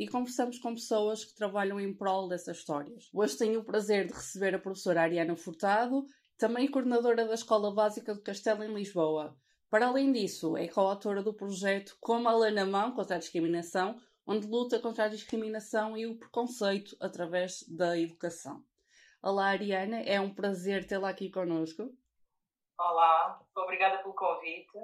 e conversamos com pessoas que trabalham em prol dessas histórias. Hoje tenho o prazer de receber a professora Ariana Furtado, também coordenadora da Escola Básica do Castelo em Lisboa. Para além disso, é coautora do projeto Como a na Mão contra a Discriminação, onde luta contra a discriminação e o preconceito através da educação. Olá, Ariana, é um prazer tê-la aqui connosco. Olá, obrigada pelo convite.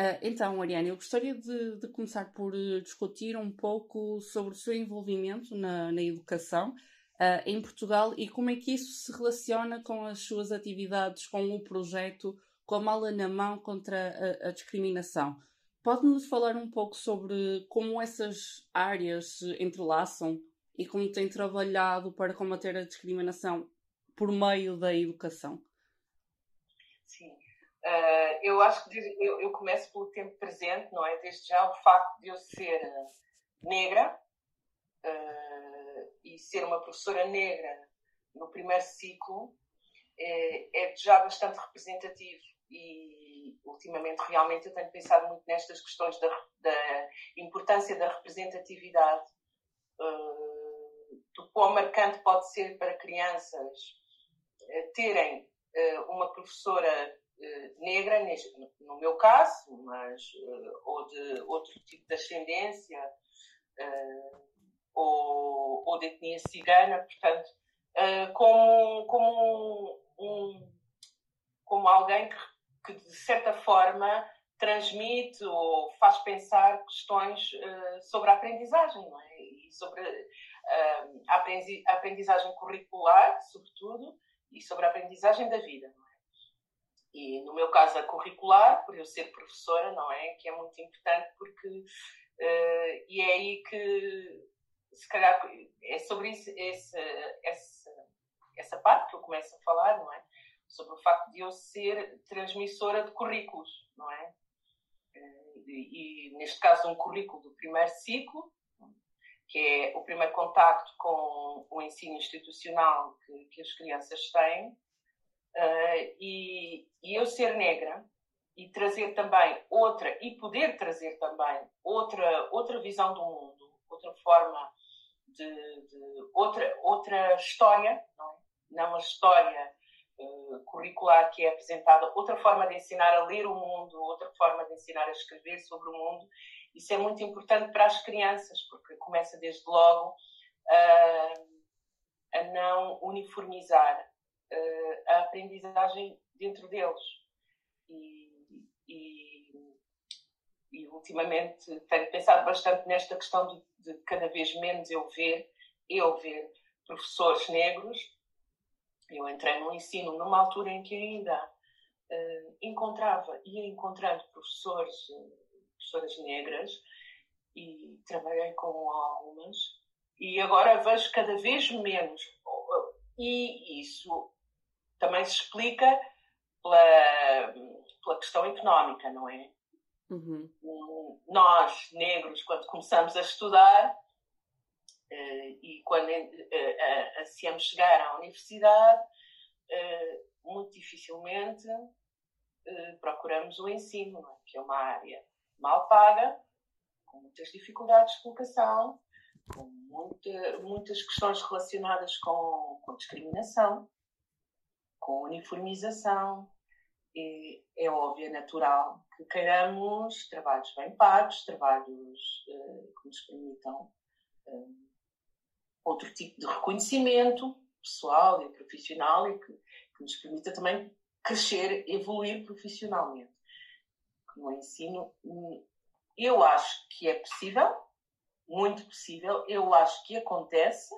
Uh, então, Ariane, eu gostaria de, de, começar por uh, discutir um pouco sobre o seu envolvimento na, na educação uh, em Portugal e como é que isso se relaciona com as suas atividades, com o projeto Com a Mala na Mão contra a, a Discriminação. Pode-nos falar um pouco sobre como essas áreas se entrelaçam e como tem trabalhado para combater a discriminação por meio da educação? Sim. Uh, eu acho que eu, eu, começo pelo tempo presente, não é? Desde já o facto de eu ser negra uh, e ser uma professora negra no primeiro ciclo é, é, já bastante representativo e ultimamente realmente eu tenho pensado muito nestas questões da, da importância da representatividade uh, do quão marcante pode ser para crianças terem uma professora eh, negra, no meu caso, mas, eh, ou de outro tipo de ascendência, eh, ou, ou de etnia cigana, portanto, como, como, um, como alguém que, que, de certa forma, transmite ou faz pensar questões sobre a aprendizagem, não é? E sobre a aprendizagem curricular, sobretudo, e sobre a aprendizagem da vida. E no meu caso, a curricular, por eu ser professora, não é? Que é muito importante porque. Uh, e é aí que, se calhar, é sobre isso, esse, essa, essa parte que eu começo a falar, não é? Sobre o facto de eu ser transmissora de currículos, não é? Uh, e, e, neste caso, um currículo do primeiro ciclo, que é o primeiro contacto com o ensino institucional que, que as crianças têm Uh, e, e, eu ser negra e trazer também outra, e poder trazer também outra, outra visão do mundo, outra forma de, de outra, outra história, não, é? não a história uh, curricular que é apresentada, outra forma de ensinar a ler o mundo, outra forma de ensinar a escrever sobre o mundo. Isso é muito importante para as crianças, porque começa desde logo uh, a não uniformizar uh, a aprendizagem dentro deles. E, e, e, ultimamente tenho pensado bastante nesta questão de, de, cada vez menos eu ver, eu ver professores negros. Eu entrei no ensino numa altura em que ainda uh, encontrava, ia encontrando professores, professoras negras e trabalhei com algumas e agora vejo cada vez menos e isso também se explica pela, pela questão económica, não é? Uhum. Nós, negros, quando começamos a estudar uh, e quando uh, ansiamos chegar à universidade, muito dificilmente procuramos o ensino, é? que é uma área mal paga, com muitas dificuldades de colocação, com muita, muitas questões relacionadas com, com discriminação com uniformização. E é óbvio, é natural que queiramos trabalhos bem pagos, trabalhos uh, que nos permitam uh, outro tipo de reconhecimento pessoal e profissional e que, que nos permita também crescer, evoluir profissionalmente. No ensino, eu acho que é possível, muito possível, eu acho que acontece,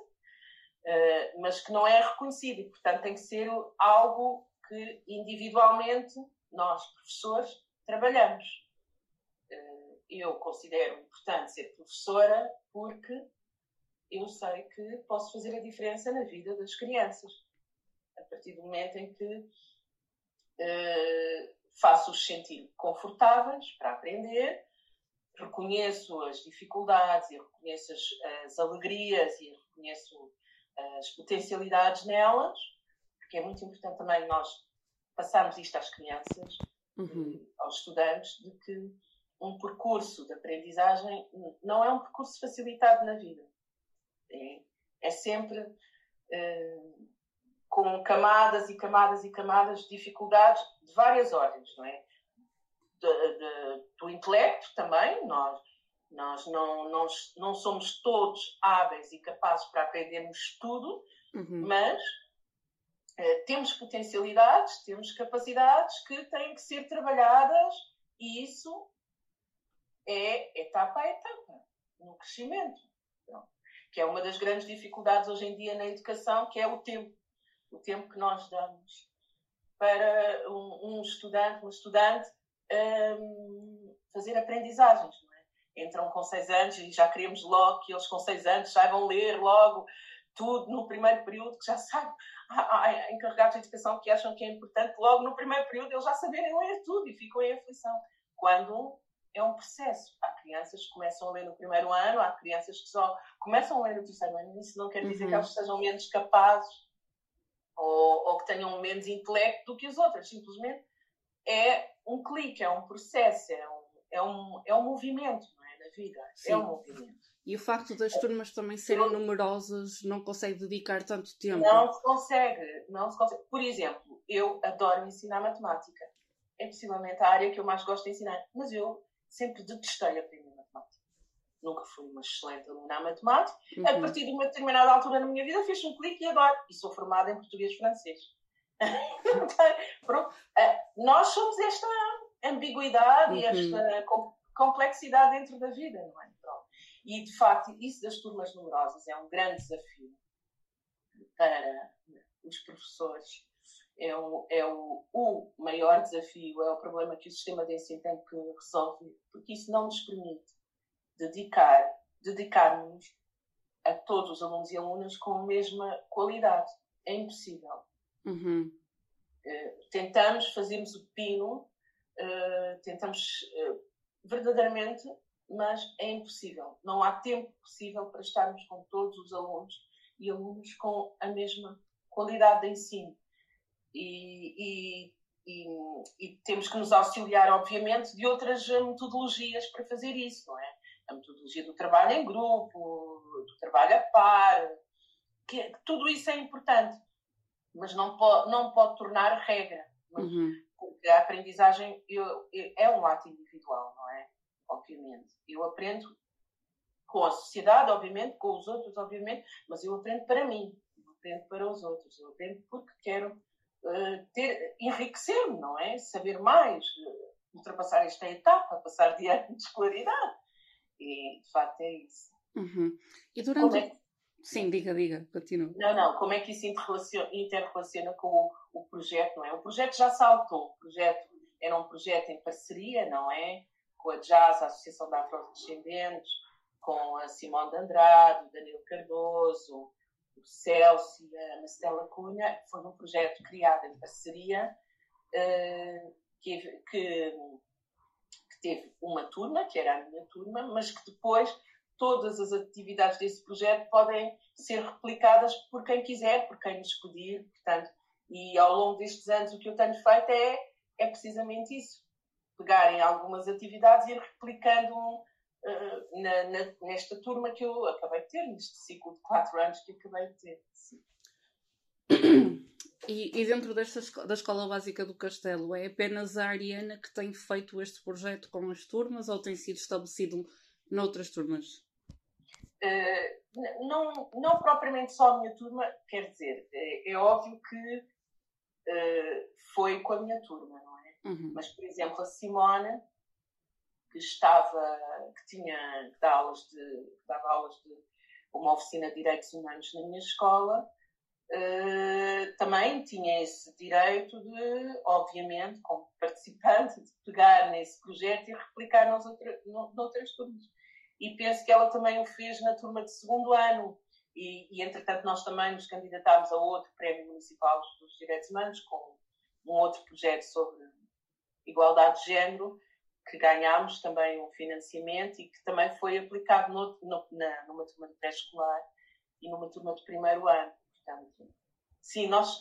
uh, mas que não é reconhecido e, portanto, tem que ser algo que individualmente nós, professores, trabalhamos. Uh, eu considero importante ser professora porque eu sei que posso fazer a diferença na vida das crianças. A partir do momento em que uh, faço-os sentir confortáveis para aprender, reconheço as dificuldades e reconheço as, as alegrias e reconheço as potencialidades nelas, porque é muito importante também nós passarmos isto às crianças, uhum. aos estudantes, de que um percurso de aprendizagem não é um percurso facilitado na vida. É, é sempre uh, com camadas e camadas e camadas de dificuldades de várias ordens, não é? De, de, do intelecto também, nós, nós não, não, não somos todos hábeis e capazes para aprendermos tudo, uhum. mas uh, temos potencialidades, temos capacidades que têm que ser trabalhadas e isso é etapa a etapa no crescimento. Então, que é uma das grandes dificuldades hoje em dia na educação, que é o tempo. O tempo que nós damos para um, um estudante, uma estudante, um, fazer aprendizagens. Entram com seis anos e já queremos logo que eles com seis anos saibam ler logo tudo no primeiro período, que já sabem. Há, há encarregados de educação que acham que é importante logo no primeiro período eles já saberem ler tudo e ficam em aflição. Quando é um processo. Há crianças que começam a ler no primeiro ano, há crianças que só começam a ler no terceiro ano. Isso não quer dizer uhum. que elas sejam menos capazes ou, ou, que tenham menos intelecto do que os outros. Simplesmente é um clique, é um processo, é um, é um, é um movimento é? Vida. É Sim. É um movimento. E o facto das turmas também serem numerosas não consegue dedicar tanto tempo? Não se consegue, não se consegue. Por exemplo, eu adoro ensinar matemática. É possivelmente a área que eu mais gosto de ensinar. Mas eu sempre detestei aprender matemática. Nunca fui uma excelente aluna à matemática. Uhum. A partir de uma determinada altura na minha vida fiz um clique e adoro. E sou formada em português e francês. Pronto. Uh, nós somos esta ambiguidade uhum. e esta complexidade dentro da vida, não é? Pronto. E, de facto, isso das turmas numerosas é um grande desafio para os professores é, o, é o, o maior desafio, é o problema que o sistema de ensino tem que resolver, porque isso não nos permite dedicar, dedicar-nos a todos os alunos e alunas com a mesma qualidade. É impossível. Uhum. Uh, tentamos, fazemos o pino, uh, tentamos uh, verdadeiramente, mas é impossível. Não há tempo possível para estarmos com todos os alunos e alunos com a mesma qualidade de ensino e, e, e, e, temos que nos auxiliar, obviamente, de outras metodologias para fazer isso, não é? A metodologia do trabalho em grupo, do trabalho a par, que, que tudo isso é importante, mas não pode, não pode tornar regra, uhum. A aprendizagem eu, eu, é um ato individual, não é? Obviamente. Eu aprendo com a sociedade, obviamente, com os outros, obviamente, mas eu aprendo para mim, eu aprendo para os outros, eu aprendo porque quero eh, ter, enriquecer-me, não é? Saber mais, uh, ultrapassar esta etapa, passar de ano de escolaridade. E, de facto, é isso. Uhum. E durante... É que... Sim, diga, diga, continua. Não, não, como é que isso interrelaciona com o, o projeto, não é? O projeto já saltou. O projeto era um projeto em parceria, não é? Com a Jazz, a Associação de Afrodescendentes, com a Simone de Andrade, o Danilo Cardoso, o Celso e a Marcela Cunha, foi um projeto criado em parceria uh, que, que, que, teve uma turma, que era a minha turma, mas que depois todas as atividades desse projeto podem ser replicadas por quem quiser, por quem nos pedir, portanto, e ao longo destes anos o que eu tenho feito é, é precisamente isso, pegarem algumas atividades e ir replicando uh, na, na, nesta turma que eu acabei de ter, neste ciclo de quatro anos que acabei de ter. E, e, dentro desta da Escola Básica do Castelo, é apenas a Ariana que tem feito este projeto com as turmas ou tem sido estabelecido noutras turmas? Uh, não, não propriamente só a minha turma, quer dizer, é, é óbvio que uh, foi com a minha turma, não é? Uhum. Mas, por exemplo, a Simone que estava, que tinha, que dá aulas de, que dava aulas de uma oficina de direitos humanos na minha escola, uh, também tinha esse direito de, obviamente, como participante, de pegar nesse projeto e replicar nas outra, no, noutras turmas. E penso que ela também o fez na turma de segundo ano. E, e, entretanto, nós também nos candidatámos a outro prémio municipal dos direitos humanos, com um outro projeto sobre igualdade de género, que ganhámos também um financiamento e que também foi aplicado no, no, na, numa turma de pré-escolar e numa turma de primeiro ano. Portanto, sim, nós,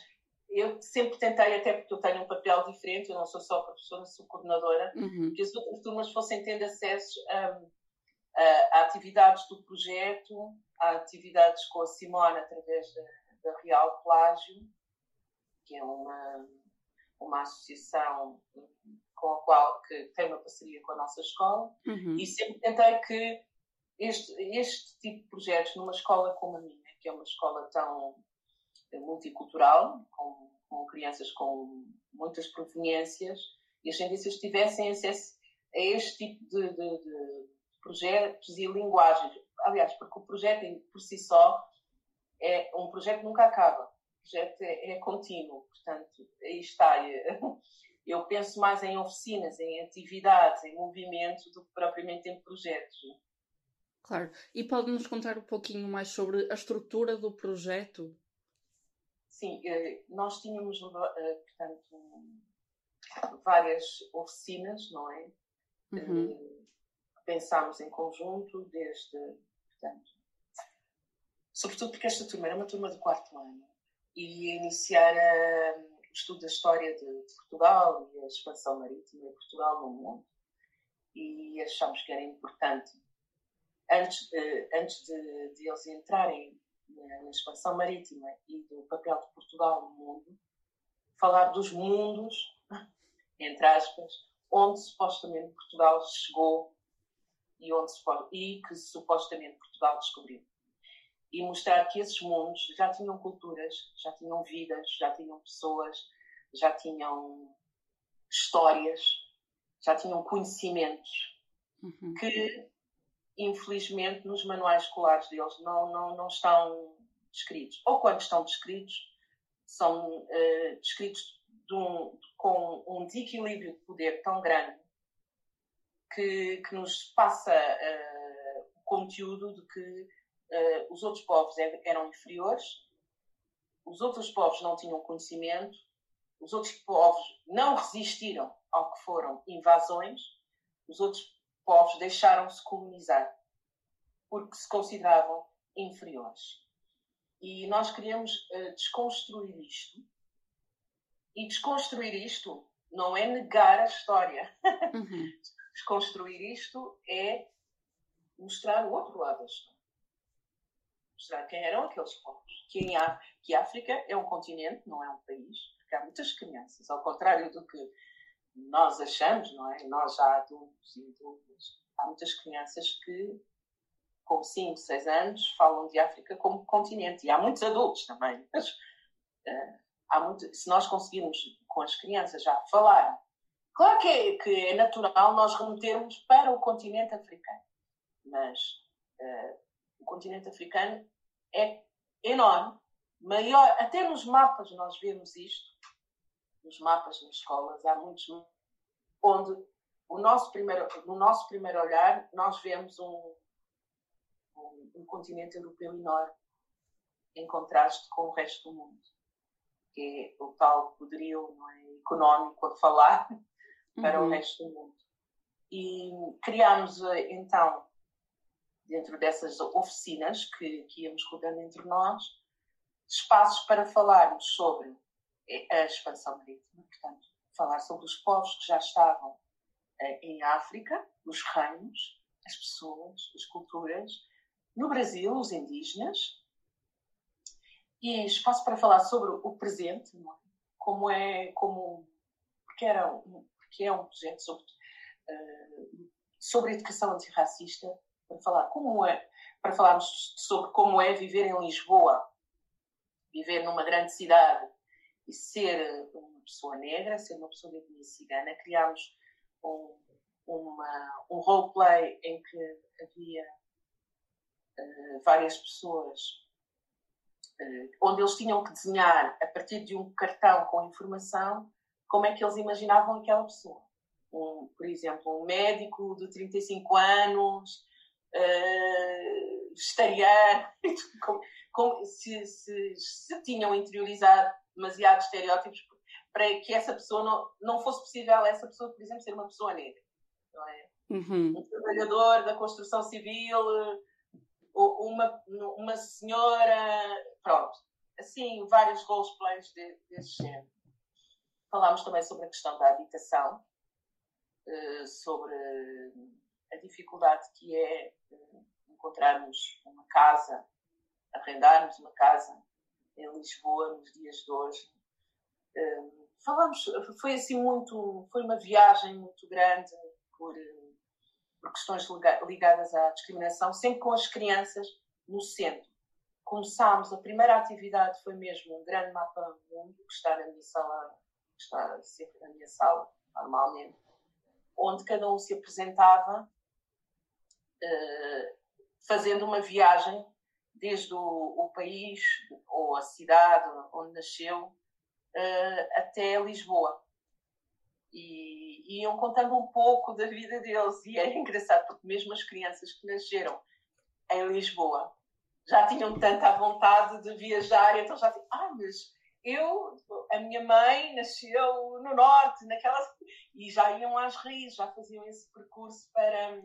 eu sempre tentei, até porque eu tenho um papel diferente, eu não sou só professora, sou coordenadora, uhum. que as outras turmas fossem tendo acesso a, a, a, atividades do projeto, a atividades com a Simone através da, da Real Plágio, que é uma, uma associação com a qual que tem uma parceria com a nossa escola, uhum. e sempre tentei que este, este tipo de projetos numa escola como a minha, que é uma escola tão multicultural, com, com crianças com muitas proveniências, e as tendências tivessem acesso a este tipo de, de, de projetos e linguagens. Aliás, porque o projeto por si só é um projeto nunca acaba. O projeto é, é contínuo. Portanto, aí está. Eu penso mais em oficinas, em atividades, em movimento, do que propriamente em projetos. Claro. E pode-nos contar um pouquinho mais sobre a estrutura do projeto? Sim, eh, nós tínhamos, eh, portanto, várias oficinas, não é? Uhum. Eh, pensámos em conjunto, desde, portanto, sobretudo porque esta turma era uma turma de quarto ano e ia iniciar a, o estudo da história de, de, Portugal e a expansão marítima de Portugal no mundo. E achámos que era importante, antes, antes de, de eles entrarem na expansão marítima e do papel de Portugal no mundo, falar dos mundos, entre aspas, onde supostamente Portugal chegou e, onde, e que supostamente Portugal descobriu. E mostrar que esses mundos já tinham culturas, já tinham vidas, já tinham pessoas, já tinham histórias, já tinham conhecimentos uhum. que infelizmente, nos manuais escolares deles não, não, não estão descritos. Ou quando estão descritos, são uh, descritos de um, com um desequilíbrio de poder tão grande que, que nos passa uh, o conteúdo de que uh, os outros povos é, eram inferiores, os outros povos não tinham conhecimento, os outros povos não resistiram ao que foram invasões, os outros povos deixaram-se colonizar porque se consideravam inferiores. E nós queríamos uh, desconstruir isto. E desconstruir isto não é negar a história. Uhum. desconstruir isto é mostrar o outro lado da história. Mostrar quem eram aqueles povos. Que, a, que a África é um continente, não é um país. Porque há muitas crianças, ao contrário do que nós achamos, não é? Nós já adultos e adultas, há muitas crianças que, com 5, 6 anos, falam de África como continente. E há muitos adultos também. Mas, uh, há muito, se nós conseguirmos, com as crianças, já falar, claro que é, que é natural nós remetermos para o continente africano. Mas uh, o continente africano é enorme, maior, até nos mapas nós vemos isto, nos mapas nas escolas, há muitos onde o nosso primeiro, no nosso primeiro olhar nós vemos um, um, um continente europeu enorme em contraste com o resto do mundo, que é o tal poderio é, económico a falar para uhum. o resto do mundo. E criámos eh, então, dentro dessas oficinas que, que íamos rodando entre nós, espaços para falarmos sobre a expansão marítima, portanto, falar sobre os povos que já estavam eh, em África, os reinos, as pessoas, as culturas, no Brasil, os indígenas, e espaço para falar sobre o presente, é? como é, como, porque, era um, porque é um projeto sobre, uh, sobre educação antirracista, para falar como é, para falarmos sobre como é viver em Lisboa, viver numa grande cidade, e ser uma pessoa negra, ser uma pessoa de etnia cigana, criámos um, uma, um roleplay em que havia uh, várias pessoas onde eles tinham que desenhar a partir de um cartão com informação como é que eles imaginavam aquela pessoa. Um, por exemplo, um médico de 35 anos, uh, vegetariano, como, se, se, se, tinham interiorizado demasiados estereótipos para que essa pessoa não, não fosse possível essa pessoa, por exemplo, ser uma pessoa negra. É? Uhum. Um trabalhador da construção civil, uma, uma senhora, pronto. Assim, vários roleplays de, desse género. Falámos também sobre a questão da habitação, eh, sobre a dificuldade que é eh, encontrarmos uma casa, arrendarmos uma casa em Lisboa nos dias de hoje. Eh, Falámos, foi assim muito, foi uma viagem muito grande por, por questões ligadas à discriminação, sempre com as crianças no centro. Começámos, a primeira atividade foi mesmo um grande mapa mundo, que está na minha sala, que está sempre na minha sala, normalmente, onde cada um se apresentava uh, fazendo uma viagem desde o, o, país ou a cidade onde nasceu uh, até Lisboa. E, e iam contando um pouco da vida deles. E é engraçado, porque mesmo as crianças que nasceram em Lisboa já tinham tanta vontade de viajar, então já tinham, ah, mas eu, a minha mãe nasceu no norte, naquela. E já iam às raízes, já faziam esse percurso para,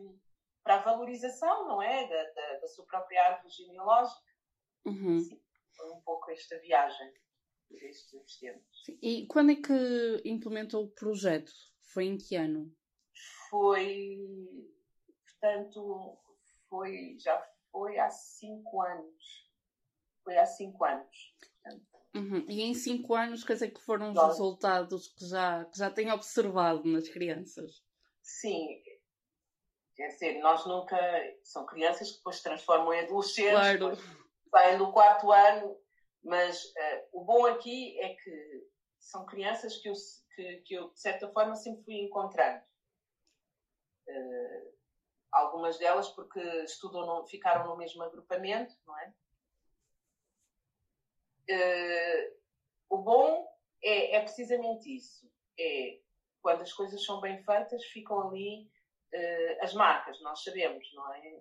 para a valorização, não é? Da, da, da sua própria árvore genealógica. Uhum. Sim, foi um pouco esta viagem destes tempos. E quando é que implementou o projeto? Foi em que ano? Foi, portanto, foi, já foi há cinco anos. Foi há cinco anos. Uhum. E em cinco anos, quer dizer que foram os resultados que já, que já tem observado nas crianças? Sim. Quer dizer, nós nunca. São crianças que depois se transformam em adolescentes, claro. saem do quarto ano, mas uh, o bom aqui é que são crianças que eu, que, que eu de certa forma, sempre fui encontrando. Uh, algumas delas porque estudam no, ficaram no mesmo agrupamento, não é? Uh, o bom é, é, precisamente isso. É quando as coisas são bem feitas, ficam ali uh, as marcas, nós sabemos, não é?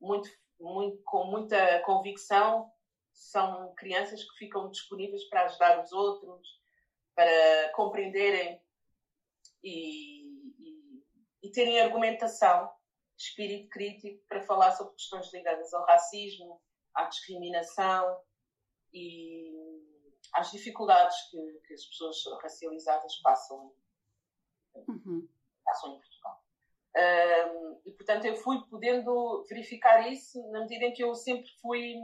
Muito, muito, com muita convicção, são crianças que ficam disponíveis para ajudar os outros, para compreenderem e, e, e terem argumentação, espírito crítico para falar sobre questões ligadas ao racismo, à discriminação e às dificuldades que, que as pessoas racializadas passam, uhum. passam em Portugal. Um, e portanto eu fui podendo verificar isso na medida em que eu sempre fui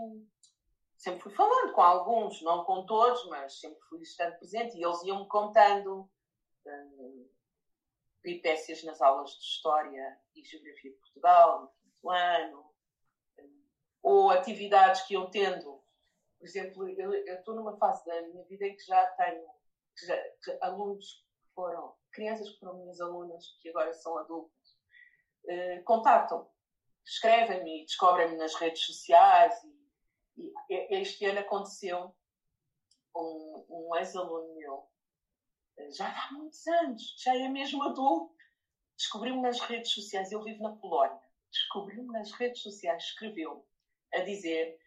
sempre fui falando com alguns, não com todos, mas sempre fui estando presente e eles iam-me contando um, peripécias nas aulas de História e Geografia de Portugal, no quinto ano, ou atividades que eu tendo. Por exemplo, eu, estou numa fase da minha vida em que já tenho que já, que alunos que foram, crianças que foram minhas alunas, que agora são adultos, eh, contatam, escrevem-me, descobrem-me nas redes sociais. E, e, este ano aconteceu um, um ex-aluno meu, eh, já há muitos anos, já é mesmo adulto, descobriu-me nas redes sociais, eu vivo na Polónia, descobriu-me nas redes sociais, escreveu a dizer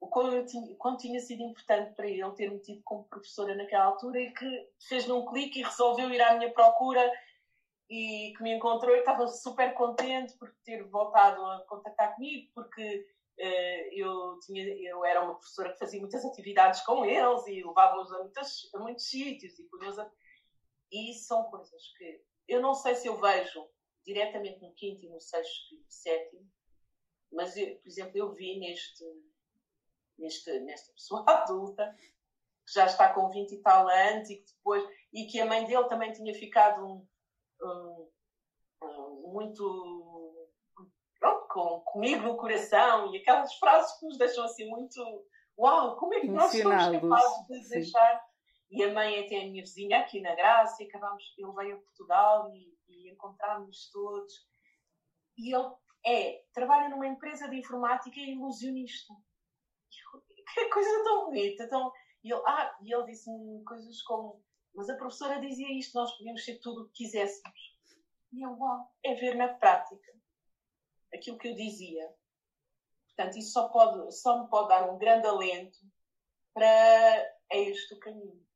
o quanto, tinha, quanto tinha sido importante para ele ter-me tido como professora naquela altura e que fez num clique e resolveu ir à minha procura e que me encontrou e estava super contente por ter voltado a contactar comigo porque uh, eu, tinha, eu era uma professora que fazia muitas atividades com eles e levava-os a, muitos, a muitos sítios e a... e são coisas que eu não sei se eu vejo diretamente no quinto e no sexto e no sétimo mas, eu, por exemplo, eu vi neste, neste, nesta pessoa adulta, que já está com 20 e tal anos, e que depois, e que a mãe dele também tinha ficado um, um, um, muito pronto, com, comigo no coração, e aquelas frases que nos deixam assim muito uau, como é que nós somos capazes de deixar? E a mãe até a minha vizinha aqui na Graça, e acabámos, ele veio a Portugal e, e encontrámos todos. E ele é trabalha numa empresa de informática e é ilusionista. Que coisa tão bonita. Tão... E ele, ah, e ele disse-me coisas como: Mas a professora dizia isto, nós podíamos ser tudo o que quiséssemos. E eu, uau, é ver na prática aquilo que eu dizia Portanto, isso só, pode, só me pode dar um grande alento para este o caminho.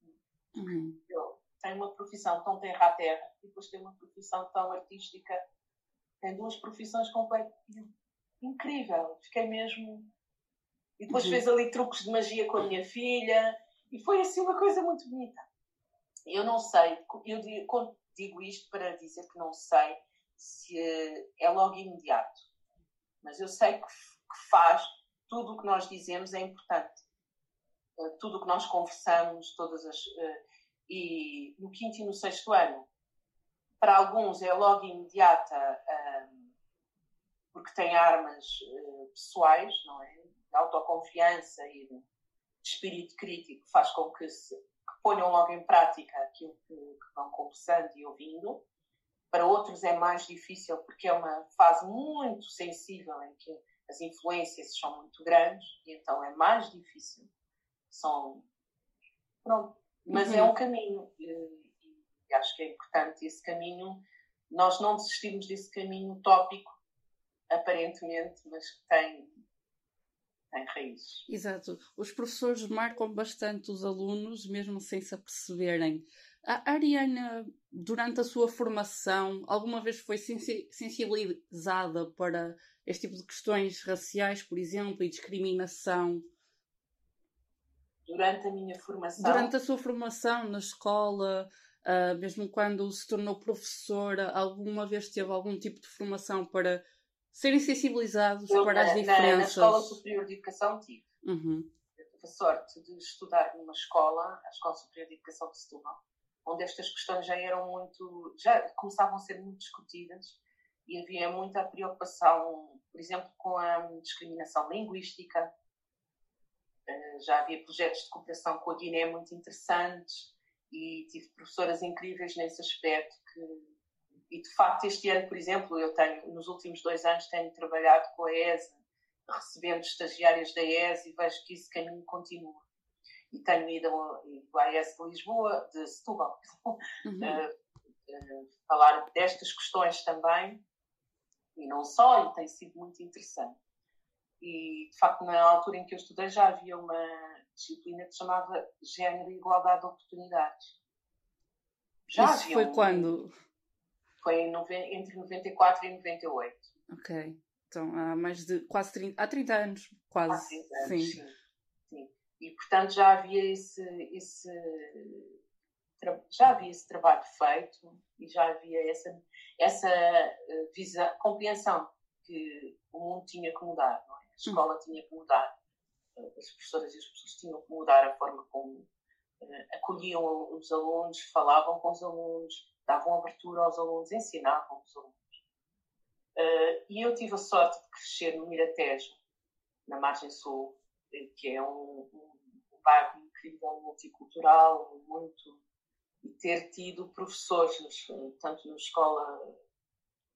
Uhum. Eu tenho uma profissão tão terra a terra e depois tenho uma profissão tão artística. Tenho duas profissões completas. Incrível. Fiquei mesmo. E depois uhum. fez ali truques de magia com a minha filha e foi assim uma coisa muito bonita. Eu não sei, eu digo isto para dizer que não sei se é logo imediato, mas eu sei que que faz tudo o que nós dizemos é importante. Uh, tudo o que nós conversamos, todas as. Uh, e no quinto e no sexto ano, para alguns é logo imediata, uh, porque tem armas pessoais, não é? De autoconfiança e de espírito crítico, faz com que, se, que ponham logo em prática aquilo que, que vão conversando e ouvindo. Para outros é mais difícil porque é uma fase muito sensível em que as influências são muito grandes e então é mais difícil. São. Pronto. Mas uhum. é um caminho e, e acho que é importante esse caminho. Nós não desistimos desse caminho utópico, aparentemente, mas que tem, tem raízes. Exato. Os professores marcam bastante os alunos, mesmo sem se aperceberem. A Ariana, durante a sua formação, alguma vez foi sensibilizada para este tipo de questões raciais, por exemplo, e discriminação? Durante a minha formação? Durante a sua formação na escola, uh, mesmo quando se tornou professora, alguma vez teve algum tipo de formação para serem sensibilizados Eu, para na, as diferenças? Na, na Escola Superior de Educação tive. Uhum. Eu tive a sorte de estudar numa escola, a Escola Superior de Educação de Setúbal, onde estas questões já eram muito, já começavam a ser muito discutidas e havia muita preocupação, por exemplo, com a discriminação linguística. Eh, já havia projetos de cooperação com a Guiné muito interessantes e tive professoras incríveis nesse aspecto que e de facto este ano, por exemplo, eu tenho nos últimos dois anos tenho trabalhado com a ESA, recebendo estagiárias da ESA e vejo que esse caminho continua. E tenho ido à ESA de Lisboa, de Setúbal, uhum. uh, uh, falar destas questões também e não só, e tem sido muito interessante. E, de facto, na altura em que eu estudei já havia uma disciplina que se chamava Gênero e Igualdade de Oportunidades. Já Isso foi um... quando? Foi entre 94 e 98. Ok. Então, há mais de quase 30, há 30 anos, quase. Há 30 anos, sim. sim. sim. E, portanto, já havia esse, esse já havia esse trabalho feito e já havia essa, essa eh, visão, compreensão que o mundo tinha que mudar, é? a escola hum. tinha que mudar, as professoras e as pessoas tinham que mudar a forma como uh, acolhiam os alunos, falavam com os alunos, davam abertura aos alunos, ensinavam os alunos. Uh, e eu tive a sorte de crescer no Miratejo, na margem sul, que é um, um, um bairro incrível, multicultural, muito e ter tido professores, tanto na escola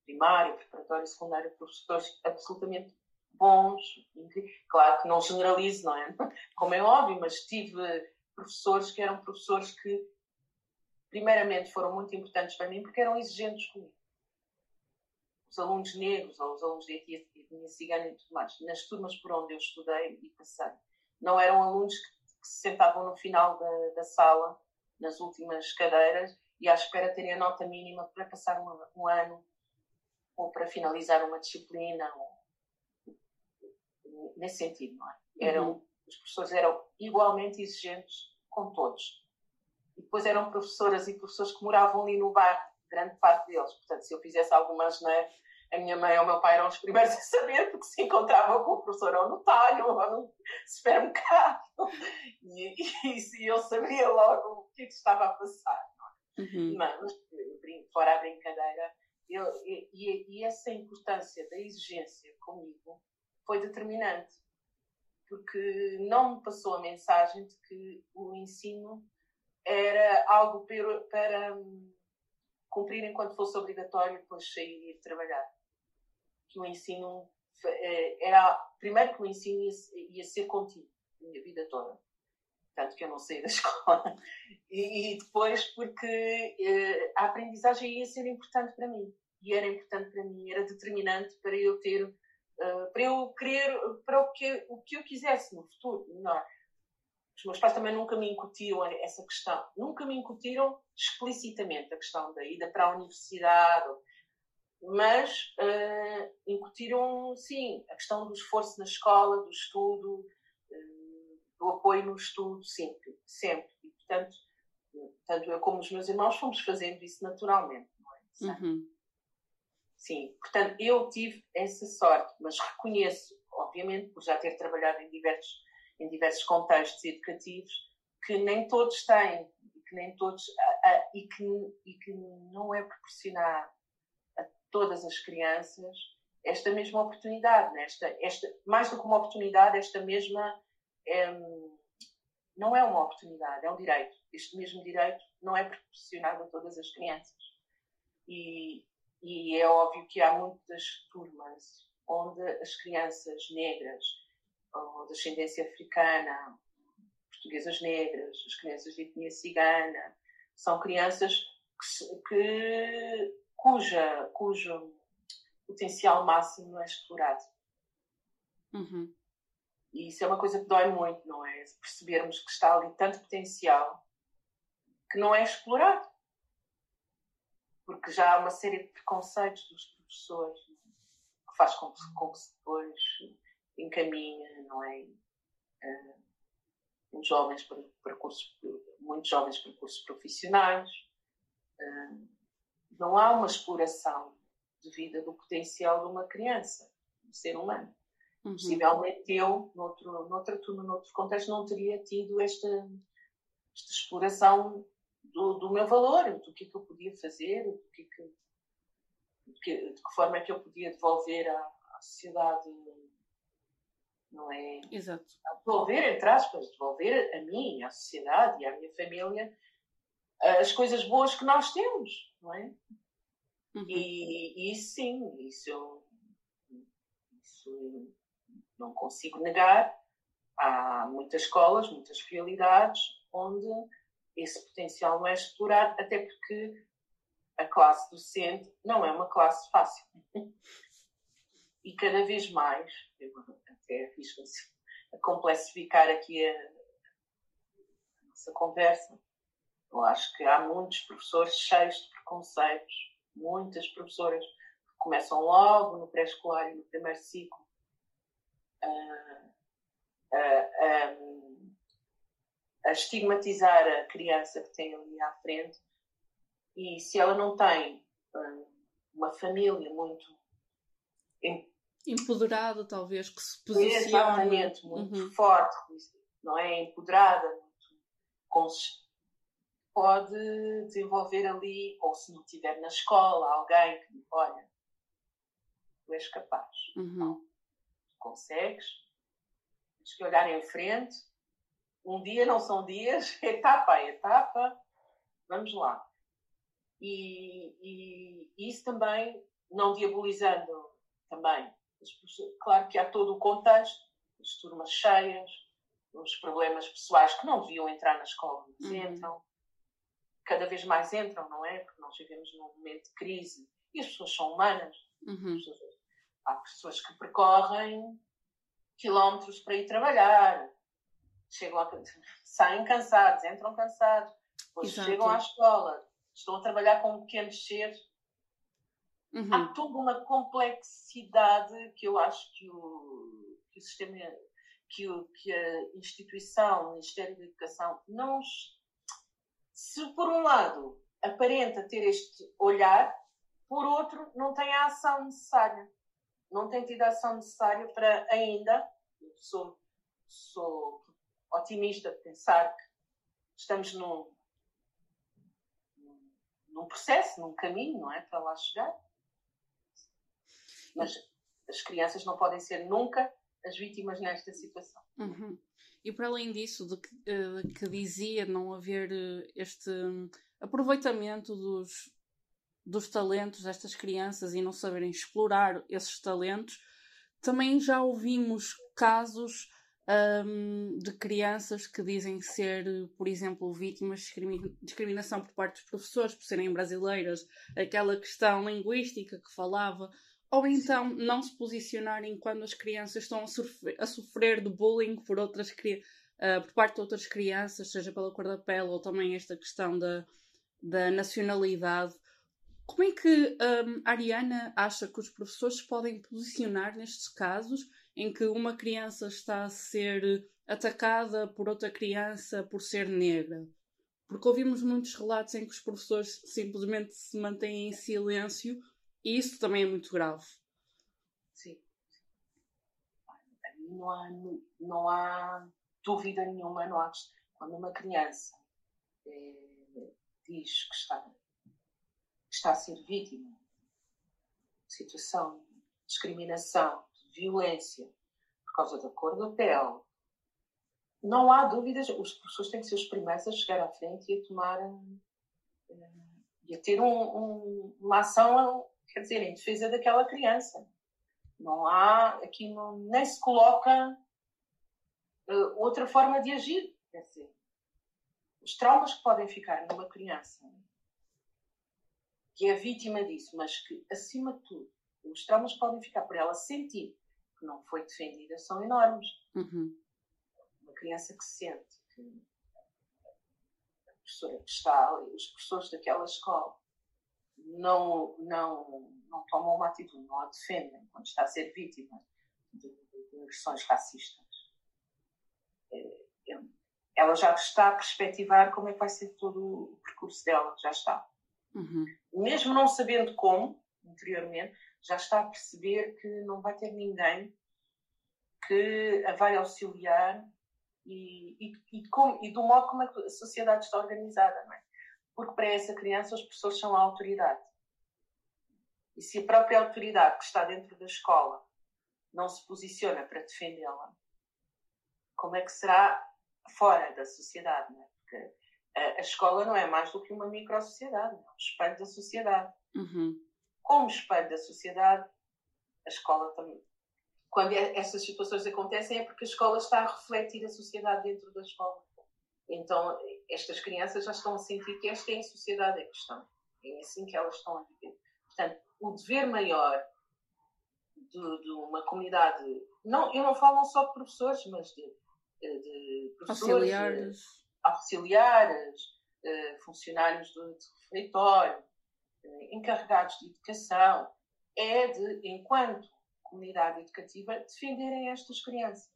primária, preparatória, secundária, professores absolutamente bons, claro que não generalizo, não é? Como é óbvio, mas tive professores que eram professores que, primeiramente, foram muito importantes para mim porque eram exigentes comigo. Os alunos negros ou os alunos de etnia cigana e tudo mais, nas turmas por onde eu estudei e passei, não eram alunos que, que se sentavam no final da, da sala nas últimas cadeiras e à espera terem a nota mínima para passar um, um ano ou para finalizar uma disciplina. Nesse sentido, não é? Eram, uhum. Os professores eram igualmente exigentes com todos. E depois eram professoras e professores que moravam ali no bairro, grande parte deles. Portanto, se eu fizesse algumas, não é? a minha mãe ou o meu pai eram os primeiros a saber, porque se encontravam com o professor ou no talho ou no supermercado. E, e, e eu sabia logo o que, é que estava a passar. É? Uhum. Mas, fora a brincadeira, eu, e, e, essa importância da exigência comigo foi determinante. Porque não me passou a mensagem de que o ensino era algo para, para hum, cumprir enquanto fosse obrigatório depois sair e ir trabalhar. Que o ensino eh, era primeiro que o ensino ia, ia ser contínuo a minha vida toda. Tanto que eu não saí da escola. E, e depois porque eh, a aprendizagem ia ser importante para mim. E era importante para mim era determinante para eu ter uh, para eu querer, para o que, o que eu quisesse no futuro. Não. Os meus pais também nunca me incutiram essa questão, nunca me incutiram explicitamente a questão da ida para a universidade, mas uh, incutiram, sim, a questão do esforço na escola, do estudo, uh, do apoio no estudo, sempre, sempre. E, portanto, tanto eu como os meus irmãos fomos fazendo isso naturalmente, não é? Uhum. Sim, portanto, eu tive essa sorte, mas reconheço, obviamente, por já ter trabalhado em diversos, em diversos contextos educativos, que nem todos têm, que nem todos, e, que, e que não é proporcionado a todas as crianças esta mesma oportunidade, né? esta, esta, mais do que uma oportunidade, esta mesma. É, não é uma oportunidade, é um direito. Este mesmo direito não é proporcionado a todas as crianças. E, e é óbvio que há muitas turmas onde as crianças negras, ou de ascendência africana, portuguesas negras, as crianças de etnia cigana, são crianças que, que, cuja, cujo potencial máximo não é explorado. Uhum. E isso é uma coisa que dói muito, não é? Percebermos que está ali tanto potencial que não é explorado porque já há uma série de preconceitos dos professores que faz com que, com que se depois encaminha, não é? Uh, muitos jovens para percursos, muitos jovens para cursos profissionais. Uh, não há uma exploração de vida do potencial de uma criança, de um ser humano. Uhum. Possivelmente eu, noutro, noutra turma, noutro contexto, não teria tido esta, esta exploração do, do meu valor, do que, é que eu podia fazer, do que, é que, de, que, de que forma é que eu podia devolver à, à sociedade, não é? Exato. Devolver, entre aspas, devolver a mim, à sociedade e à minha família as coisas boas que nós temos, não é? Uhum. E, e isso sim, isso eu isso não consigo negar. Há muitas escolas, muitas realidades onde esse potencial não é explorado, até porque a classe docente não é uma classe fácil. e cada vez mais, eu até fiz a complexificar aqui a, a nossa conversa, eu acho que há muitos professores cheios de preconceitos, muitas professoras que começam logo no pré-escolar e no primeiro ciclo. Uh, uh, um, a estigmatizar a criança que tem ali à frente. E se ela não tem hum, uma família muito empoderada talvez que se posiciona muito uhum. forte não é empoderada muito pode desenvolver ali ou se não tiver na escola alguém que olha tu és capaz. Uhum. consegues. Tens que olhar em frente um dia não são dias, etapa a etapa, vamos lá. E, e, e isso também, não diabolizando também, claro que há todo o contexto, as turmas cheias, os problemas pessoais que não deviam entrar na escola, mas uhum. entram, cada vez mais entram, não é? Porque nós vivemos num momento de crise e as pessoas são humanas. Uhum. há pessoas que percorrem quilómetros para ir trabalhar, chegam a, saem cansados, entram cansados, depois Exato. chegam à escola, estão a trabalhar com pequenos seres. Uhum. Há toda uma complexidade que eu acho que o, que o sistema, que, o, que a instituição, o Ministério da Educação, não. Se por um lado aparenta ter este olhar, por outro não tem a ação necessária. Não tem tido a ação necessária para ainda. Eu sou, sou otimista de pensar que estamos num, num processo, num caminho, não é? Para lá chegar. Mas as crianças não podem ser nunca as vítimas nesta situação. Uhum. E para além disso, de que, uh, que dizia não haver uh, este um, aproveitamento dos, dos talentos destas crianças e não saberem explorar esses talentos, também já ouvimos casos um, de crianças que dizem ser, por exemplo, vítimas de discriminação por parte dos professores, por serem brasileiras, aquela questão linguística que falava, Ou então não se posicionarem quando as crianças estão a sofrer, a sofrer de bullying por, outras, uh, por parte de outras crianças, seja pela cor da pele ou também esta questão da, da nacionalidade. Como é que um, a Ariana acha que os professores podem posicionar nestes casos em que uma criança está a ser atacada por outra criança por ser negra? Porque ouvimos muitos relatos em que os professores simplesmente se mantêm em silêncio e isso também é muito grave. Sim. Não há, não há dúvida nenhuma, há, quando uma criança é, diz que está, está a ser vítima de situação de discriminação, violência, por causa da cor da pele, não há dúvidas, os professores têm que ser os primeiros a chegar à frente e a tomar eh, e a ter um, um, uma ação quer dizer, em defesa daquela criança. Não há, aqui não, nem se coloca uh, outra forma de agir. Quer dizer, os traumas que podem ficar numa criança que é vítima disso, mas que, acima de tudo, os traumas podem ficar por ela sentir que não foi defendida são enormes. Uhum. Uma criança que sente que a professora que está ali, os professores daquela escola, não, não, não tomam uma atitude, não a defendem quando está a ser vítima de, de, de agressões racistas. É, é, ela já está a perspectivar como é que vai ser todo o percurso dela, já está. Uhum. Mesmo não sabendo como, interiormente, já está a perceber que não vai ter ninguém que a vai auxiliar e, e, e, com, e do modo como a sociedade está organizada. É? porque para essa criança os professores são a autoridade. E se a própria autoridade que está dentro da escola não se posiciona para defendê-la, como é que será fora da sociedade? É? Porque a, a, escola não é mais do que uma micro-sociedade, é um espelho da sociedade. Uhum. Como espelho da sociedade, a escola também. Quando é, essas situações acontecem é porque a escola está a refletir a sociedade dentro da escola. Então, estas crianças já estão a sentir que esta é a sociedade a questão. É assim que elas estão a viver. Portanto, o dever maior de, de uma comunidade, não, eu não falo só de professores, mas de, de professores, auxiliares, de, auxiliares uh, funcionários do, de refeitório, encarregados de educação, é de, enquanto comunidade educativa, defenderem estas crianças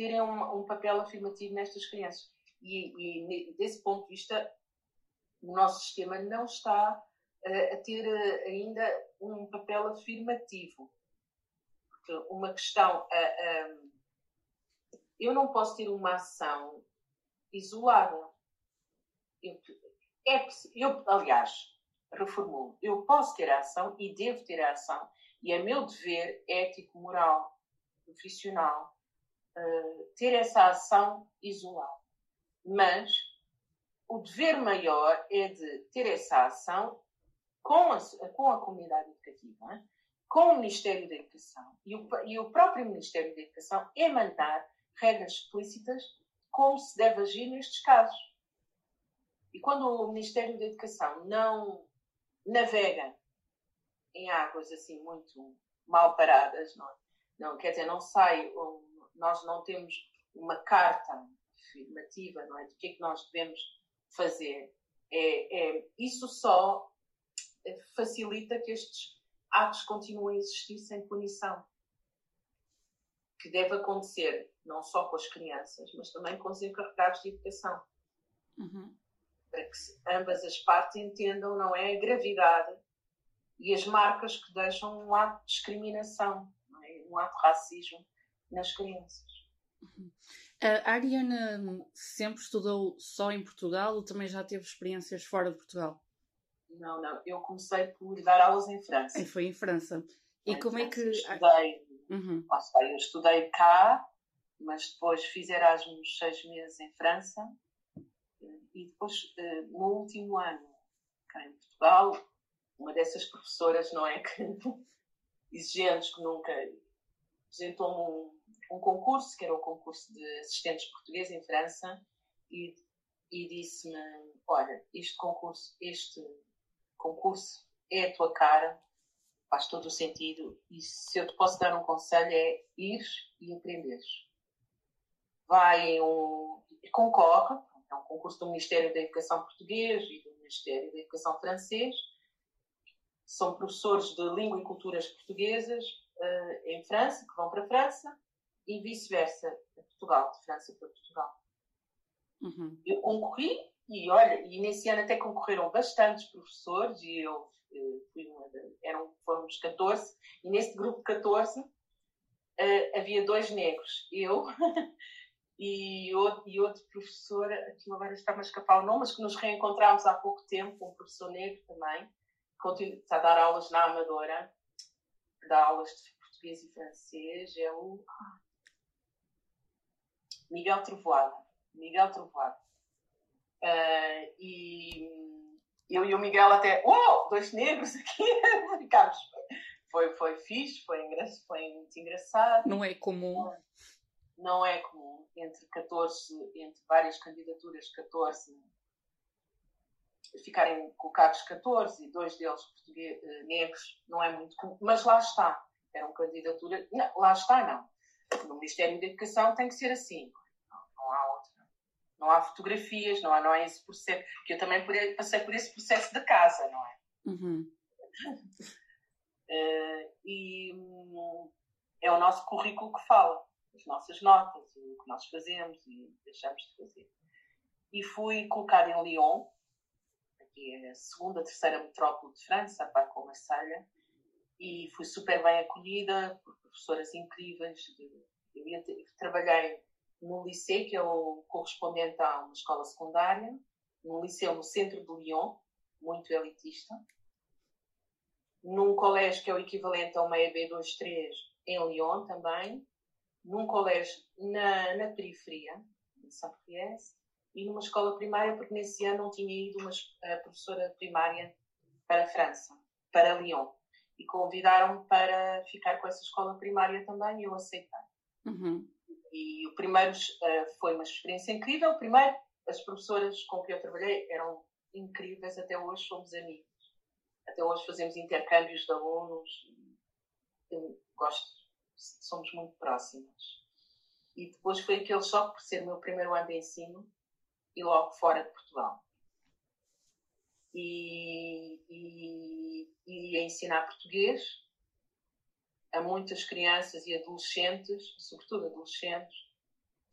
terem um, um papel afirmativo nestas crianças. E, e, desse ponto de vista, o nosso sistema não está uh, a ter uh, ainda um papel afirmativo. Porque uma questão. Uh, eu não posso ter uma ação isolada. Eu, é, eu, aliás, reformulo, eu posso ter ação e devo ter ação, e é meu dever ético, moral, profissional, uh, ter essa ação isolada. Mas o dever maior é de ter essa ação com a, com a comunidade educativa, é? com o Ministério da Educação. E o, e o próprio Ministério da Educação emanar regras explícitas como se deve agir nestes casos. E quando o Ministério da Educação não navega em águas assim muito mal paradas, não, é? não quer dizer, não sai nós não temos uma carta afirmativa não é, do que é que nós devemos fazer. É, é, isso só facilita que estes atos continuem a existir sem punição. Que deve acontecer não só com as crianças, mas também com os encarregados de educação. Uhum. Para que ambas as partes entendam, não é, a gravidade e as marcas que deixam um ato de discriminação, é? um ato de racismo nas crianças. Uhum. A Ariana sempre estudou só em Portugal ou também já teve experiências fora de Portugal? Não, não. Eu comecei por dar aulas em França. E foi em França. E em como França. é que. Estudei. Uhum. eu estudei cá, mas depois fiz Erasmus seis meses em França. E depois, eh, no último ano, cá em Portugal, uma dessas professoras, não é? Que, exigentes que nunca apresentou-me um um concurso, que era o concurso de assistentes portugueses em França, e, e disse-me: Olha, este concurso, este concurso é a tua cara, faz todo o sentido. E se eu te posso dar um conselho é ir e aprender. Vai um, concorre, é um concurso do Ministério da Educação Português e do Ministério da Educação Francês. São professores de língua e culturas portuguesas uh, em França, que vão para a França, e vice-versa, Portugal, de França para Portugal. Uhum. Eu concorri e olha, e nesse ano até concorreram bastantes professores e eu eh, fui uma de, eram, fomos 14 e nesse grupo 14 uh, eh, havia dois negros, eu e, outro, e outro professor, que agora está-me a escapar o nome, mas que nos reencontramos há pouco tempo, um professor negro também, que está a dar aulas na Amadora, dá aulas de português e francês, é o Miguel Trovoada. Miguel Trovoada. Uh, e eu e o Miguel até, oh, dois negros aqui, ficámos. Foi, foi fixe, foi, engra foi muito engraçado. Não é comum. Não é comum. Entre 14, entre várias candidaturas, 14 ficarem colocados 14 e dois deles eh, negros, não é muito comum. Mas lá está. Era uma candidatura. Não, lá está, não. No Ministério da Educação tem que ser assim não há fotografias, não há, não há esse processo. Porque eu também passei por esse processo de casa, não é? Uhum. uh, e um, é o nosso currículo que fala, as nossas notas, o que nós fazemos e deixamos de fazer. E fui colocada em Lyon, aqui é a segunda, terceira metrópole de França, a par com Marselha, e fui super bem acolhida por professoras incríveis. Eu ia trabalhei no liceu, que é o correspondente a uma escola secundária, num liceu no centro de Lyon, muito elitista, num colégio que é o equivalente a uma EB23 em Lyon também, num colégio na, na periferia, em Saint-Priest, e numa escola primária, porque nesse ano não tinha ido uma professora primária para a França, para Lyon. E convidaram-me para ficar com essa escola primária também e eu aceitei. Uhum. E o primeiro uh, foi uma experiência incrível. Primeiro, as professoras com quem eu trabalhei eram incríveis, até hoje somos amigos. Até hoje fazemos intercâmbios de alunos. Eu gosto, somos muito próximas. E depois foi aquele choque por ser o meu primeiro ano de ensino e logo fora de Portugal. E, e, e a ensinar português a muitas crianças e adolescentes, sobretudo adolescentes,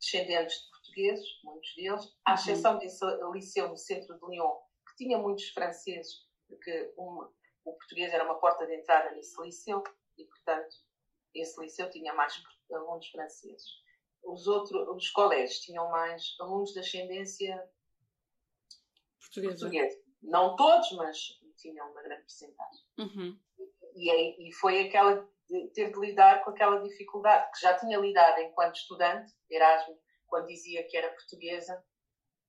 descendentes de portugueses, muitos deles, à uhum. exceção desse liceu no centro de Lyon, que tinha muitos franceses, porque o português era uma porta de entrada nesse liceu e, portanto, esse liceu tinha mais alunos franceses. Os outros, os colégios tinham mais alunos de ascendência portuguesa. portuguesa. Não todos, mas tinham uma grande porcentagem. Uhum. E, e foi aquela de ter de lidar com aquela dificuldade que já tinha lidado enquanto estudante, Erasmo, quando dizia que era portuguesa.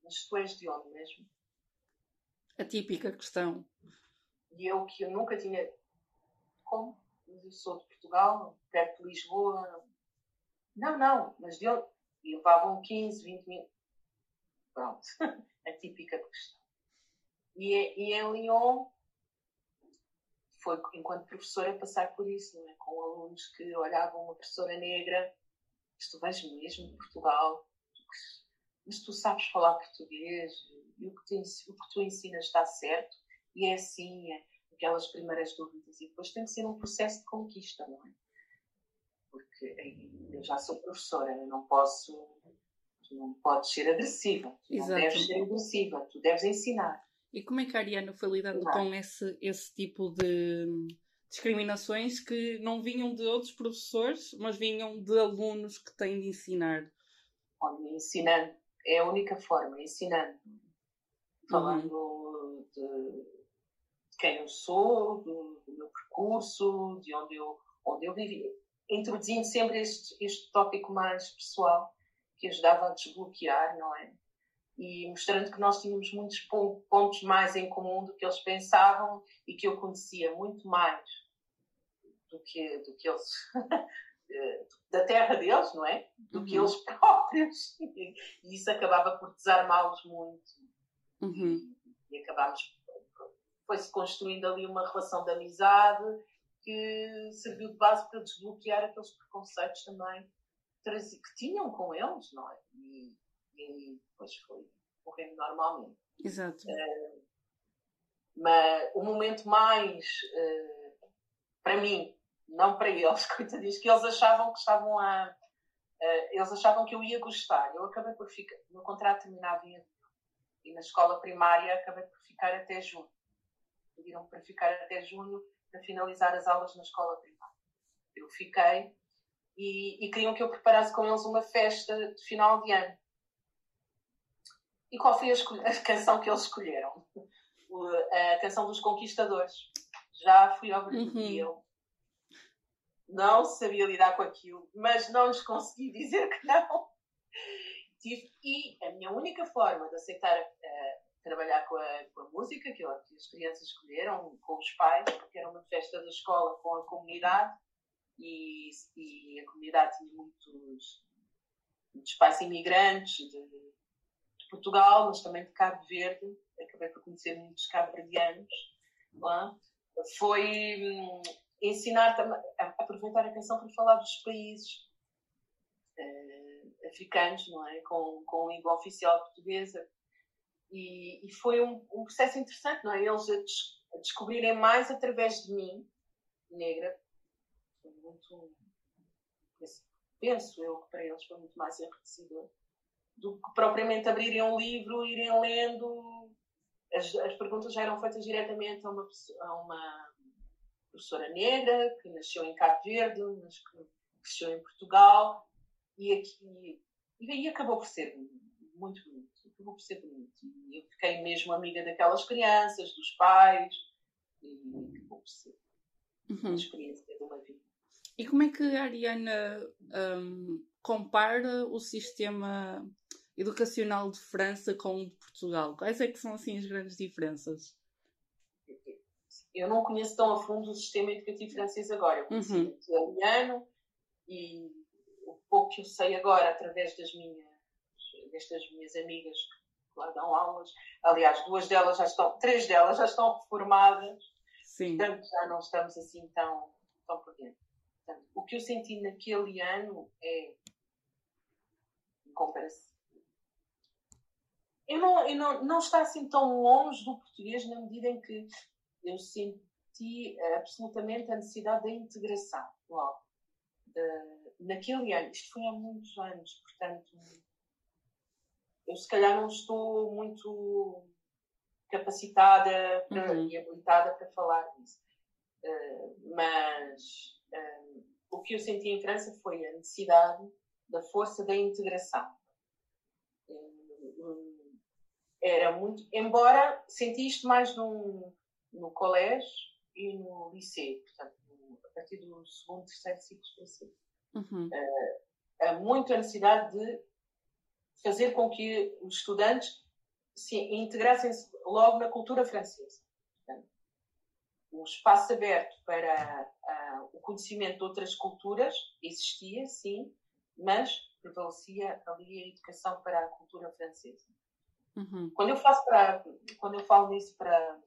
Mas tu és de onde mesmo? A típica questão. E eu que eu nunca tinha. Como? Eu sou de Portugal, perto de Lisboa. Não, não, mas de onde? E levavam 15, 20 mil. Pronto. A típica questão. E, e em Lyon foi enquanto professora passar por isso, é? com alunos que olhavam uma professora negra, tu vais mesmo de Portugal, mas tu sabes falar português e o que, te, o que tu ensinas está certo e é assim, é aquelas primeiras dúvidas e depois tem que ser um processo de conquista, não é? Porque eu já sou professora, eu não posso, não podes ser agressiva, tu não deves ser agressiva, tu deves ensinar. E como é que a Ariana foi lidando com esse, esse tipo de discriminações que não vinham de outros professores, mas vinham de alunos que têm de ensinar? Olha, ensinando. É a única forma, ensinando. Falando uhum. de, quem eu sou, do, do, meu percurso, de onde eu, onde eu vivi. Introduzindo sempre este, este tópico mais pessoal que ajudava a desbloquear, não é? e mostrando que nós tínhamos muitos pontos mais em comum do que eles pensavam e que eu conhecia muito mais do que, do que eles. Eh, da terra deles, não é? Do uhum. que eles próprios. E isso acabava por desarmá-los muito. Uhum. E, e acabámos. Foi-se construindo ali uma relação de amizade que serviu de base para desbloquear aqueles preconceitos também que tinham com eles, não é? E, e depois foi correndo normalmente. Exato. Uh, mas o momento mais, uh, para mim, não para eles, coitadinhos, que eles achavam que estavam a. Uh, eles achavam que eu ia gostar. Eu acabei por ficar. O meu contrato terminava em abril. E na escola primária acabei por ficar até junho. Pediram para ficar até junho para finalizar as aulas na escola primária. Eu fiquei e, e queriam que eu preparasse com eles uma festa de final de ano. E qual foi a, a canção que eles escolheram? a canção dos Conquistadores. Já fui ao Brasil uhum. eu não sabia lidar com aquilo, mas não lhes consegui dizer que não. E a minha única forma de aceitar uh, trabalhar com a, com a música, que, que as crianças escolheram, com os pais, porque era uma festa da escola com a comunidade, e, e a comunidade tinha muitos, muitos pais imigrantes de, de, Portugal, mas também de Cabo Verde. Acabei por conhecer muitos cabo-verdianos lá. Foi hum, ensinar a, aproveitar a canção para falar dos países uh, africanos, não é? Com, com língua oficial portuguesa. E, e foi um, um, processo interessante, não é? Eles a, des, a descobrirem mais através de mim, negra, muito. Penso eu que para eles foi muito mais enriquecedor do que propriamente abrirem um livro, irem lendo. As, as perguntas já eram feitas diretamente a uma, a uma professora negra que nasceu em Cabo Verde, mas que cresceu em Portugal e aqui. E aí acabou por ser muito bonito. Acabou por ser bonito. E eu fiquei mesmo amiga daquelas crianças, dos pais, e acabou por ser uhum. uma experiência de uma vida. E como é que a Ariana um, compara o sistema educacional de França com o de Portugal? Quais é que são assim as grandes diferenças? Eu não conheço tão a fundo o sistema educativo francês agora. Eu conheço uhum. o italiano e o pouco que eu sei agora através das minhas, destas minhas amigas que lá dão aulas. Aliás, duas delas já estão, três delas já estão reformadas. Sim. Portanto, já não estamos assim tão, tão por dentro. Portanto, o que eu senti naquele ano é. Comparação. Eu não, eu não, não está assim tão longe do português na medida em que eu senti absolutamente a necessidade da integração logo. De, naquele ano, isto foi há muitos anos, portanto, eu se calhar não estou muito capacitada para, uhum. e habilitada para falar disso. Uh, mas um, o que eu senti em França foi a necessidade da força da integração. Um, era muito. Embora senti isto mais no, no colégio e no liceu, portanto, a partir do segundo, terceiro ciclo específico. Uhum. Uh, muito a necessidade de fazer com que os estudantes se integrassem-se logo na cultura francesa. Portanto, um espaço aberto para o conhecimento de outras culturas existia, sim, mas prevalecia ali a educação para a cultura francesa. Uhum. Quando eu faço para, quando eu falo nisso para,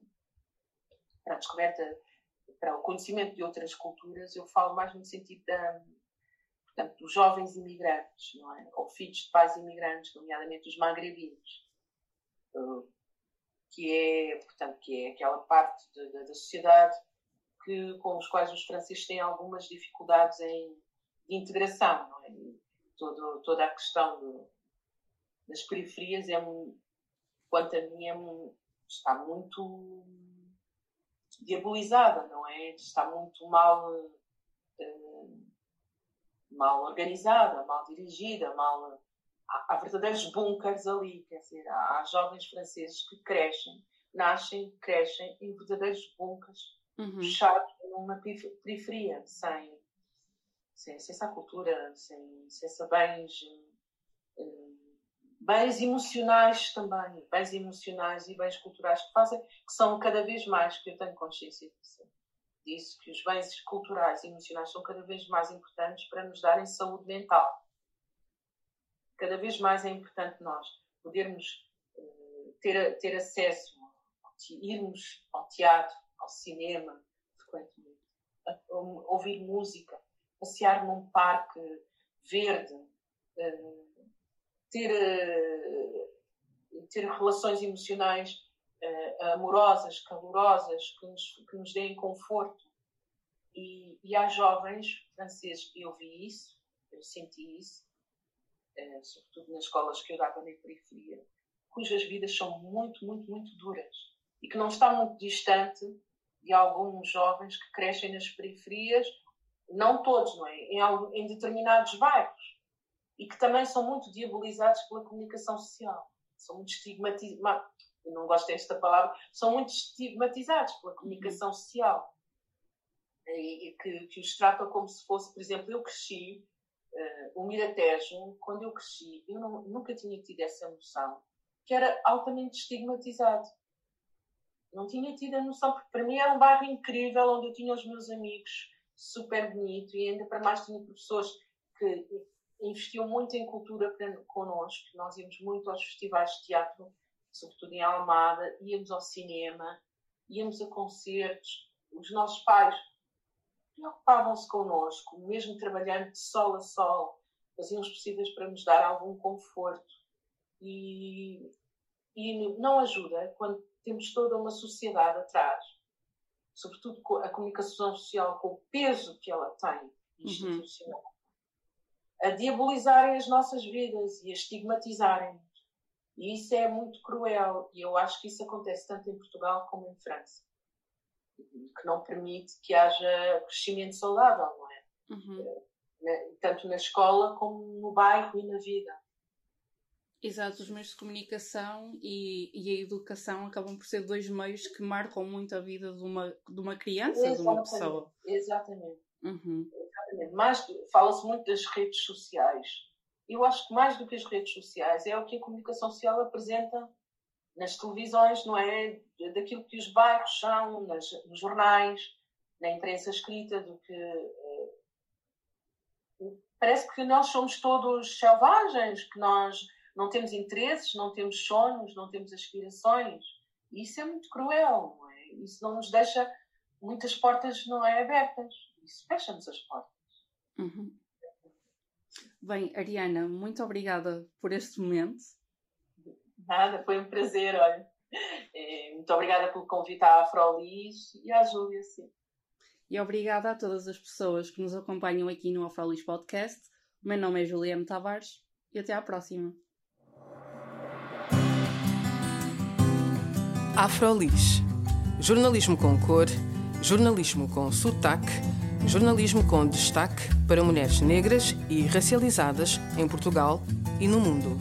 para a descoberta, para o conhecimento de outras culturas, eu falo mais no sentido da, portanto, dos jovens imigrantes, não é? Ou filhos de pais imigrantes, nomeadamente os magrebinos, eh, que é, portanto, que é aquela parte de, de, da sociedade que, com os quais os franceses têm algumas dificuldades em, de integração. Não é? Todo, toda a questão de, das periferias, é, quanto a mim, é, está muito diabolizada, não é? Está muito mal, uh, mal organizada, mal dirigida, mal. Há, há verdadeiros bunkers ali, quer dizer, há, há jovens franceses que crescem, nascem, crescem em verdadeiros bunkers uhum. fechado numa periferia, sem, sem acesso à cultura, sem acesso a bens, eh, bens emocionais também, bens emocionais e bens culturais que fazem, que são cada vez mais, que eu tenho consciência disso, disso que os bens culturais e emocionais são cada vez mais importantes para nos darem saúde mental. Cada vez mais é importante nós podermos uh, ter, ter acesso, irmos ao teatro, ao cinema, frequentemente. ouvir música, passear num parque verde, ter, ter relações emocionais amorosas, calorosas, que nos, que nos deem conforto. E, e há jovens franceses, eu vi isso, eu senti isso, sobretudo nas escolas que eu dava na periferia, cujas vidas são muito, muito, muito duras e que não está muito distante de alguns jovens que crescem nas periferias, não todos, não é? Em, em determinados bairros e que também são muito diabolizados pela comunicação social. São muito estigmatizados, não gosto desta palavra, são muito estigmatizados pela comunicação uhum. social. E, e que, que, os tratam como se fosse, por exemplo, eu cresci, uh, o Miratejo, quando eu cresci, eu não, nunca tinha tido essa noção que era altamente estigmatizado. Não tinha tido a noção, porque para mim era um bairro incrível, onde eu tinha os meus amigos, super bonito, e ainda para mais tinha professores que investiam muito em cultura connosco. Nós íamos muito aos festivais de teatro, sobretudo em Almada, íamos ao cinema, íamos a concertos. Os nossos pais preocupavam-se connosco, mesmo trabalhando de sol a sol, faziam os possíveis para nos dar algum conforto e, e não ajuda quando temos toda uma sociedade atrás, sobretudo a comunicação social, com o peso que ela tem uhum. institucional, uhum. a diabolizarem as nossas vidas e a estigmatizarem. E isso é muito cruel. E eu acho que isso acontece tanto em Portugal como em França. Que não permite que haja crescimento saudável, não é? Uhum. Tanto na escola como no bairro e na vida. Exato, os meios de comunicação e, e, a educação acabam por ser dois meios que marcam muito a vida de uma, de uma criança, Exatamente. de uma pessoa. Exatamente. Uhum. Exatamente. Fala-se muito das redes sociais. Eu acho que mais do que as redes sociais é o que a comunicação social apresenta nas televisões, não é? Daquilo que os bairros são, nas, nos jornais, na imprensa escrita, do que. Uh, parece que nós somos todos selvagens, que nós não temos interesses, não temos sonhos, não temos aspirações. E isso é muito cruel, não é? Isso não nos deixa muitas portas não é abertas. Isso fecha-nos as portas. Uhum. Bem, Ariana, muito obrigada por este momento. Nada, foi um prazer, olha. É, muito obrigada pelo convite à Afrolis e à Júlia, sim. E obrigada a todas as pessoas que nos acompanham aqui no Afrolis Podcast. O meu nome é Juliana Tavares e até à próxima. Afrolis. Jornalismo com cor, jornalismo com sotaque, jornalismo com destaque para mulheres negras e racializadas em Portugal e no mundo.